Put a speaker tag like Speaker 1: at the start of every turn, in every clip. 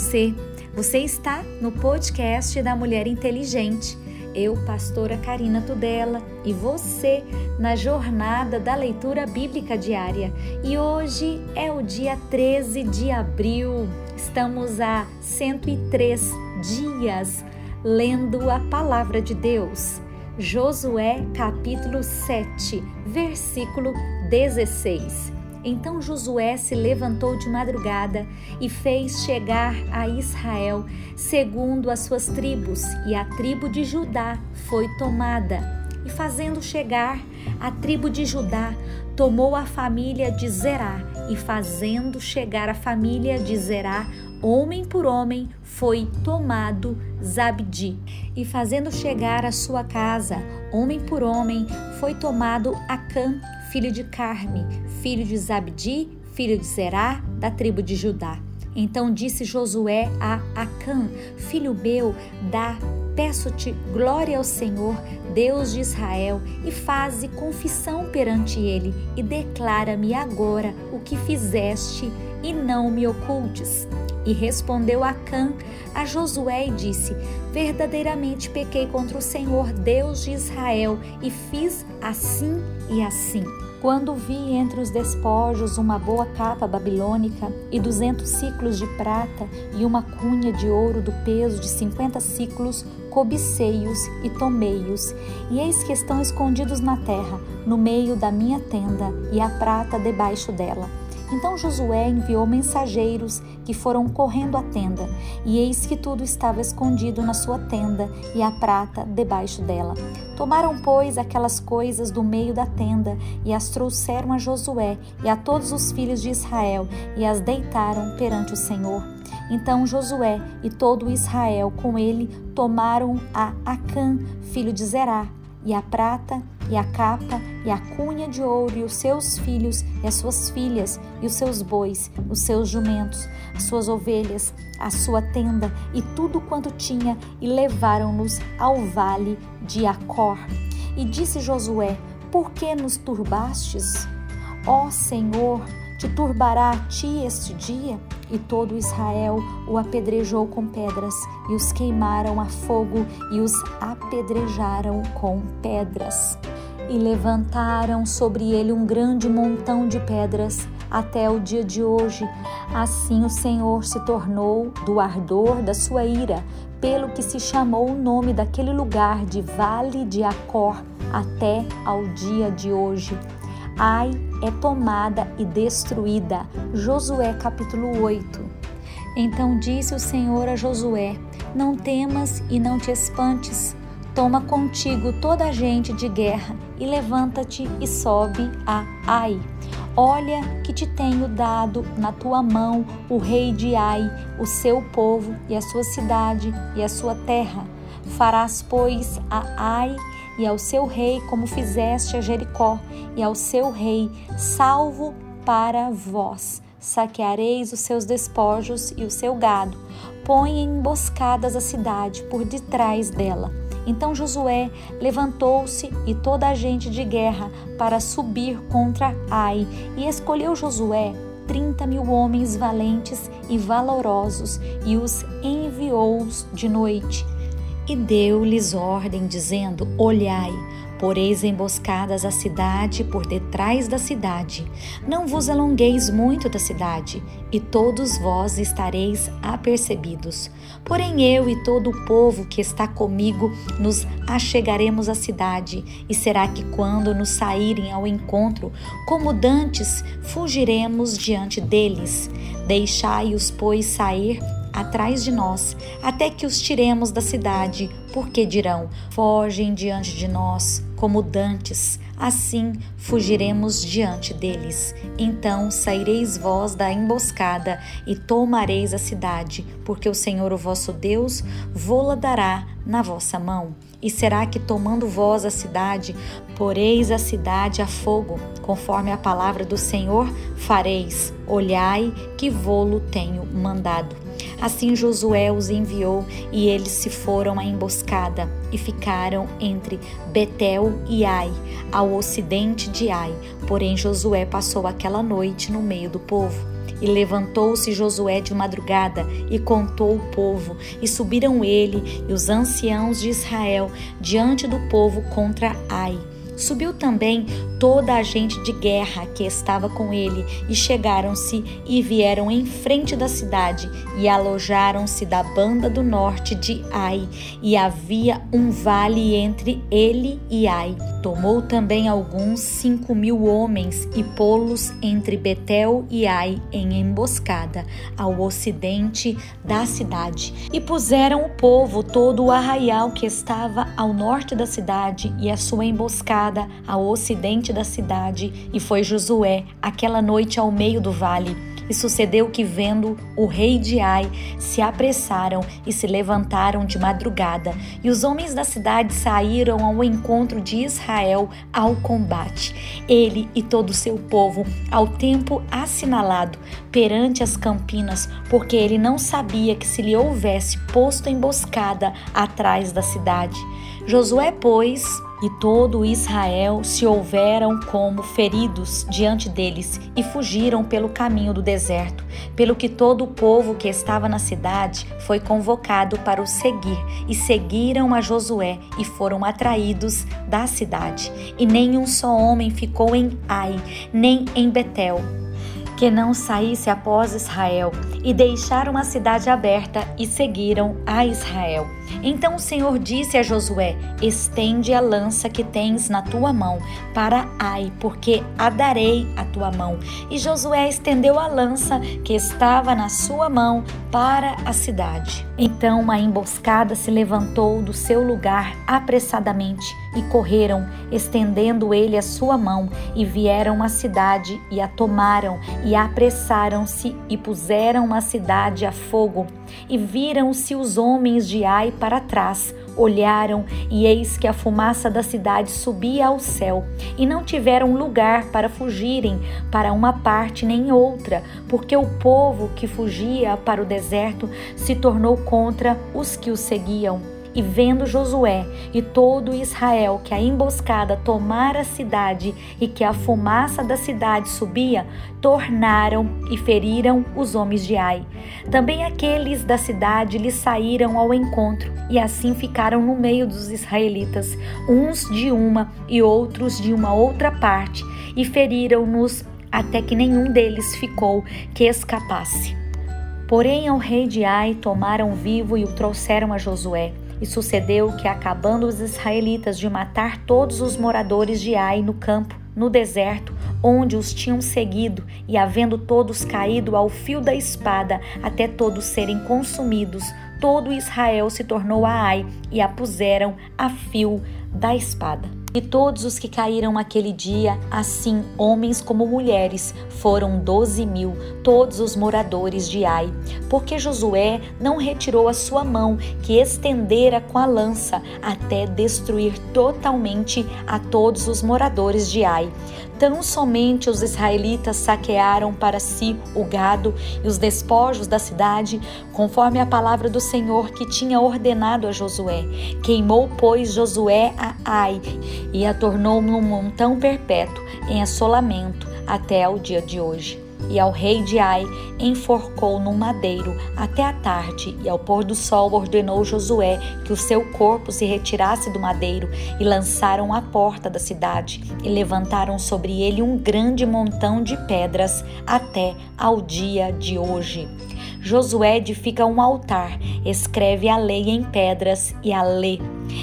Speaker 1: você. Você está no podcast da Mulher Inteligente. Eu, pastora Karina Tudela, e você na jornada da leitura bíblica diária. E hoje é o dia 13 de abril. Estamos a 103 dias lendo a palavra de Deus. Josué capítulo 7, versículo 16. Então Josué se levantou de madrugada e fez chegar a Israel segundo as suas tribos, e a tribo de Judá foi tomada. E fazendo chegar a tribo de Judá, tomou a família de Zerá, e fazendo chegar a família de Zerá, homem por homem, foi tomado Zabdi. E fazendo chegar a sua casa, homem por homem, foi tomado Acã, filho de Carme, filho de Zabdi, filho de Zerá, da tribo de Judá. Então disse Josué a Acã, filho meu, dá peço-te glória ao Senhor, Deus de Israel, e faze confissão perante ele, e declara-me agora o que fizeste, e não me ocultes. E respondeu Acã a Josué e disse: Verdadeiramente pequei contra o Senhor, Deus de Israel, e fiz assim e assim. Quando vi entre os despojos uma boa capa babilônica e duzentos ciclos de prata e uma cunha de ouro do peso de cinquenta ciclos, cobicei-os e tomei-os, e eis que estão escondidos na terra, no meio da minha tenda, e a prata debaixo dela. Então Josué enviou mensageiros que foram correndo à tenda, e eis que tudo estava escondido na sua tenda e a prata debaixo dela. Tomaram, pois, aquelas coisas do meio da tenda e as trouxeram a Josué e a todos os filhos de Israel e as deitaram perante o Senhor. Então Josué e todo Israel com ele tomaram a Acã, filho de Zerá, e a prata, e a capa, e a cunha de ouro, e os seus filhos, e as suas filhas, e os seus bois, os seus jumentos, as suas ovelhas, a sua tenda, e tudo quanto tinha, e levaram-nos ao vale de Acor. E disse Josué: Por que nos turbastes? Ó Senhor, te turbará a ti este dia? E todo Israel o apedrejou com pedras, e os queimaram a fogo, e os apedrejaram com pedras. E levantaram sobre ele um grande montão de pedras, até o dia de hoje. Assim o Senhor se tornou do ardor da sua ira, pelo que se chamou o nome daquele lugar de Vale de Acor, até ao dia de hoje. Ai é tomada e destruída. Josué capítulo 8. Então disse o Senhor a Josué: Não temas e não te espantes. Toma contigo toda a gente de guerra e levanta-te e sobe a Ai. Olha que te tenho dado na tua mão o rei de Ai, o seu povo e a sua cidade e a sua terra. Farás, pois, a Ai e ao seu rei, como fizeste a Jericó, e ao seu rei, salvo para vós. Saqueareis os seus despojos e o seu gado. Põe emboscadas a cidade por detrás dela. Então Josué levantou-se e toda a gente de guerra para subir contra Ai, e escolheu Josué trinta mil homens valentes e valorosos, e os enviou de noite e deu-lhes ordem, dizendo: Olhai, poreis emboscadas a cidade por detrás da cidade. Não vos alongueis muito da cidade, e todos vós estareis apercebidos. Porém, eu e todo o povo que está comigo nos achegaremos à cidade, e será que quando nos saírem ao encontro, como dantes, fugiremos diante deles. Deixai-os, pois, sair atrás de nós, até que os tiremos da cidade, porque dirão: fogem diante de nós, como dantes, assim fugiremos diante deles. Então saireis vós da emboscada e tomareis a cidade, porque o Senhor, o vosso Deus, vô-la dará na vossa mão. E será que, tomando vós a cidade, poreis a cidade a fogo, conforme a palavra do Senhor, fareis, olhai que vô-lo tenho mandado. Assim Josué os enviou e eles se foram à emboscada e ficaram entre Betel e Ai, ao ocidente de Ai. Porém Josué passou aquela noite no meio do povo. E levantou-se Josué de madrugada e contou o povo, e subiram ele e os anciãos de Israel diante do povo contra Ai. Subiu também toda a gente de guerra que estava com ele, e chegaram-se e vieram em frente da cidade, e alojaram-se da banda do norte de Ai, e havia um vale entre ele e Ai. Tomou também alguns cinco mil homens e pô-los entre Betel e Ai em emboscada, ao ocidente da cidade. E puseram o povo todo o arraial que estava ao norte da cidade e a sua emboscada ao ocidente da cidade. E foi Josué aquela noite ao meio do vale e sucedeu que, vendo o rei de Ai, se apressaram e se levantaram de madrugada, e os homens da cidade saíram ao encontro de Israel ao combate. Ele e todo o seu povo, ao tempo assinalado, perante as campinas, porque ele não sabia que se lhe houvesse posto emboscada atrás da cidade. Josué, pois, e todo Israel se houveram como feridos diante deles e fugiram pelo caminho do deserto, pelo que todo o povo que estava na cidade foi convocado para o seguir, e seguiram a Josué e foram atraídos da cidade. E nenhum só homem ficou em Ai, nem em Betel, que não saísse após Israel, e deixaram a cidade aberta e seguiram a Israel. Então o Senhor disse a Josué: Estende a lança que tens na tua mão para Ai, porque a darei a tua mão. E Josué estendeu a lança que estava na sua mão para a cidade. Então uma emboscada se levantou do seu lugar apressadamente e correram, estendendo ele a sua mão, e vieram à cidade e a tomaram, e apressaram-se e puseram a cidade a fogo. E viram-se os homens de Ai para trás, olharam e eis que a fumaça da cidade subia ao céu, e não tiveram lugar para fugirem para uma parte nem outra, porque o povo que fugia para o deserto se tornou contra os que o seguiam. E vendo Josué e todo Israel que a emboscada tomara a cidade e que a fumaça da cidade subia, tornaram e feriram os homens de Ai. Também aqueles da cidade lhe saíram ao encontro e assim ficaram no meio dos israelitas, uns de uma e outros de uma outra parte, e feriram-nos até que nenhum deles ficou que escapasse. Porém, ao rei de Ai tomaram vivo e o trouxeram a Josué. E sucedeu que, acabando os israelitas de matar todos os moradores de Ai no campo, no deserto, onde os tinham seguido, e havendo todos caído ao fio da espada, até todos serem consumidos, todo Israel se tornou a Ai e a puseram a fio da espada. E todos os que caíram aquele dia, assim homens como mulheres, foram doze mil, todos os moradores de Ai. Porque Josué não retirou a sua mão, que estendera com a lança, até destruir totalmente a todos os moradores de Ai. Tão somente os israelitas saquearam para si o gado e os despojos da cidade, conforme a palavra do Senhor que tinha ordenado a Josué. Queimou, pois, Josué a Ai e a tornou num montão perpétuo em assolamento até ao dia de hoje e ao rei de Ai enforcou num madeiro até a tarde, e ao pôr do sol ordenou Josué que o seu corpo se retirasse do madeiro, e lançaram a porta da cidade, e levantaram sobre ele um grande montão de pedras até ao dia de hoje. Josué edifica um altar, escreve a lei em pedras e a lê.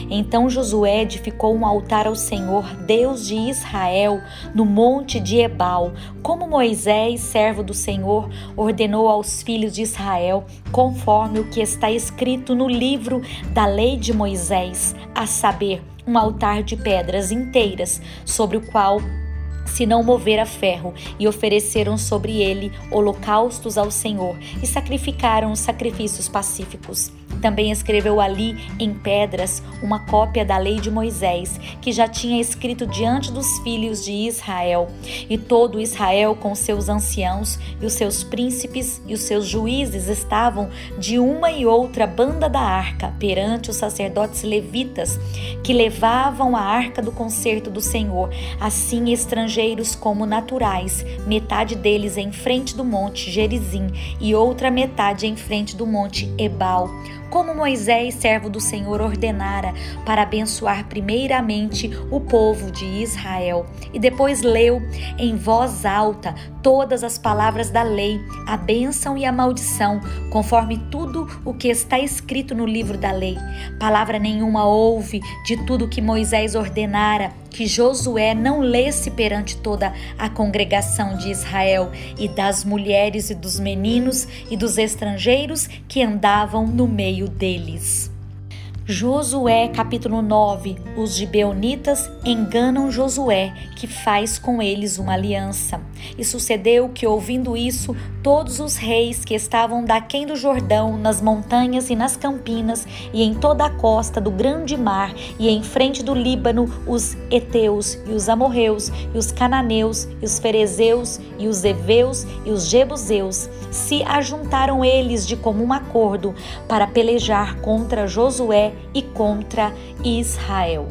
Speaker 1: Então Josué edificou um altar ao Senhor, Deus de Israel, no monte de Ebal, como Moisés, servo do Senhor, ordenou aos filhos de Israel, conforme o que está escrito no livro da lei de Moisés, a saber, um altar de pedras inteiras, sobre o qual se não mover a ferro, e ofereceram sobre ele holocaustos ao Senhor, e sacrificaram sacrifícios pacíficos. Também escreveu ali em pedras uma cópia da lei de Moisés, que já tinha escrito diante dos filhos de Israel. E todo Israel, com seus anciãos e os seus príncipes e os seus juízes, estavam de uma e outra banda da arca perante os sacerdotes levitas, que levavam a arca do concerto do Senhor. Assim, estrangeiros como naturais, metade deles em frente do monte Gerizim e outra metade em frente do monte Ebal como Moisés, servo do Senhor, ordenara para abençoar primeiramente o povo de Israel. E depois leu em voz alta todas as palavras da lei, a bênção e a maldição, conforme tudo o que está escrito no livro da lei. Palavra nenhuma houve de tudo que Moisés ordenara que Josué não lesse perante toda a congregação de Israel e das mulheres e dos meninos e dos estrangeiros que andavam no meio deles. Josué capítulo 9 Os gibeonitas enganam Josué, que faz com eles uma aliança. E sucedeu que, ouvindo isso, todos os reis que estavam daquém do Jordão, nas montanhas e nas campinas, e em toda a costa do grande mar, e em frente do Líbano, os Eteus, e os Amorreus, e os Cananeus, e os Ferezeus, e os Eveus, e os Jebuseus, se ajuntaram eles de comum acordo para pelejar contra Josué e contra Israel.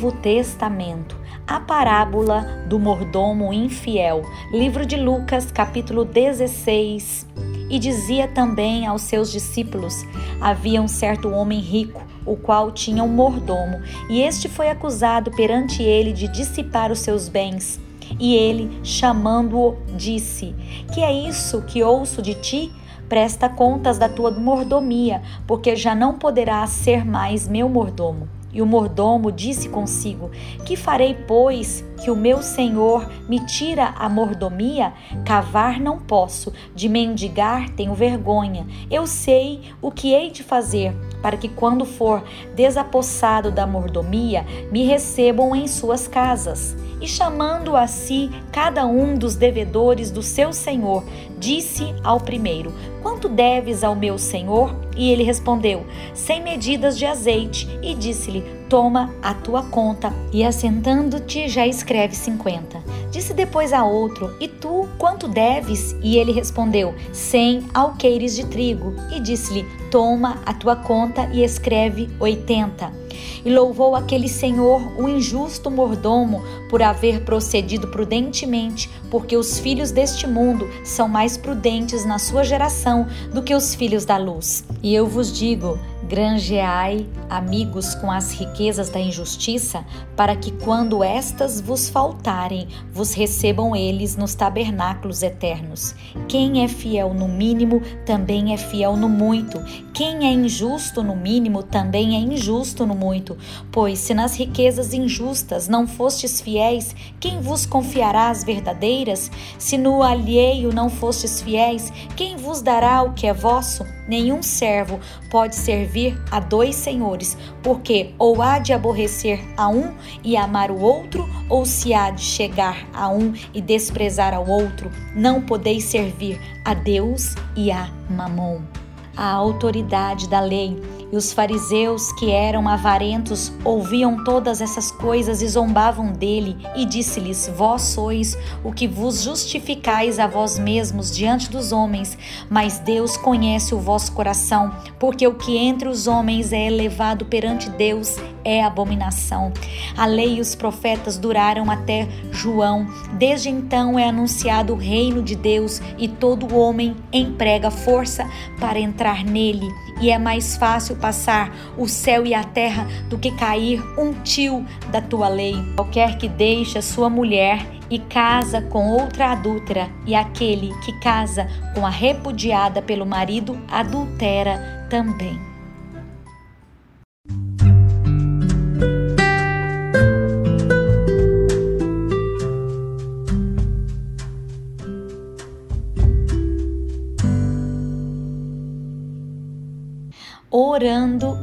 Speaker 1: Novo Testamento, a parábola do mordomo infiel, livro de Lucas, capítulo 16. E dizia também aos seus discípulos: Havia um certo homem rico o qual tinha um mordomo, e este foi acusado perante ele de dissipar os seus bens. E ele, chamando-o, disse: Que é isso que ouço de ti? Presta contas da tua mordomia, porque já não poderás ser mais meu mordomo. E o mordomo disse consigo: Que farei, pois, que o meu senhor me tira a mordomia? Cavar não posso, de mendigar tenho vergonha. Eu sei o que hei de fazer, para que quando for desapossado da mordomia, me recebam em suas casas. E chamando a si cada um dos devedores do seu senhor, disse ao primeiro: Quanto deves ao meu senhor? E ele respondeu: Cem medidas de azeite. E disse-lhe: Toma a tua conta. E assentando-te, já escreve cinquenta. Disse depois a outro: E tu quanto deves? E ele respondeu: Cem alqueires de trigo. E disse-lhe: Toma a tua conta e escreve oitenta. E louvou aquele senhor, o injusto mordomo, por haver procedido prudentemente, porque os filhos deste mundo são mais prudentes na sua geração do que os filhos da luz. E eu vos digo: Granjeai amigos com as riquezas da injustiça, para que quando estas vos faltarem, vos recebam eles nos tabernáculos eternos. Quem é fiel no mínimo, também é fiel no muito. Quem é injusto no mínimo, também é injusto no muito. Pois se nas riquezas injustas não fostes fiéis, quem vos confiará as verdadeiras? Se no alheio não fostes fiéis, quem vos dará o que é vosso? Nenhum servo pode servir a dois senhores, porque ou há de aborrecer a um e amar o outro, ou se há de chegar a um e desprezar ao outro. Não podeis servir a Deus e a Mamon. A autoridade da lei e os fariseus, que eram avarentos, ouviam todas essas coisas e zombavam dele, e disse-lhes: Vós sois o que vos justificais a vós mesmos diante dos homens, mas Deus conhece o vosso coração, porque o que entre os homens é elevado perante Deus é abominação. A lei e os profetas duraram até João. Desde então é anunciado o reino de Deus e todo homem emprega força para entrar nele. E é mais fácil passar o céu e a terra do que cair um tio da tua lei. Qualquer que deixe a sua mulher e casa com outra adúltera, e aquele que casa com a repudiada pelo marido adultera também.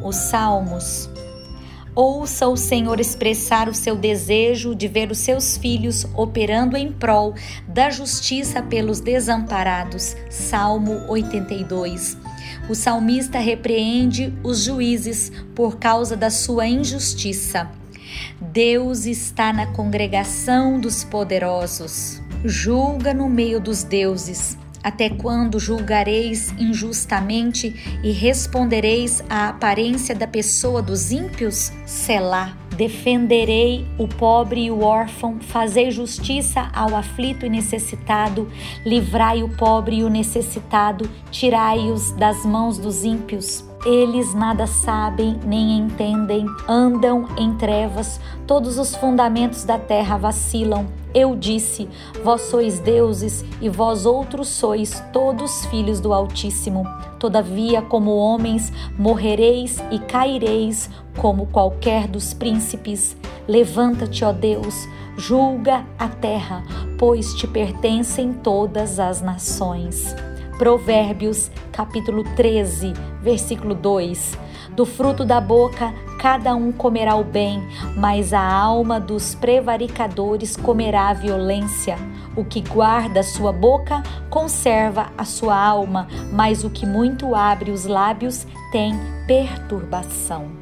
Speaker 1: Os salmos. Ouça o Senhor expressar o seu desejo de ver os seus filhos operando em prol da justiça pelos desamparados. Salmo 82. O salmista repreende os juízes por causa da sua injustiça. Deus está na congregação dos poderosos. Julga no meio dos deuses. Até quando julgareis injustamente e respondereis à aparência da pessoa dos ímpios? Selá. Defenderei o pobre e o órfão, fazei justiça ao aflito e necessitado, livrai o pobre e o necessitado, tirai-os das mãos dos ímpios. Eles nada sabem nem entendem, andam em trevas, todos os fundamentos da terra vacilam. Eu disse: Vós sois deuses e vós outros sois todos filhos do Altíssimo. Todavia, como homens, morrereis e caireis como qualquer dos príncipes. Levanta-te, ó Deus, julga a terra, pois te pertencem todas as nações. Provérbios, capítulo 13, versículo 2. Do fruto da boca cada um comerá o bem, mas a alma dos prevaricadores comerá a violência. O que guarda sua boca conserva a sua alma, mas o que muito abre os lábios tem perturbação.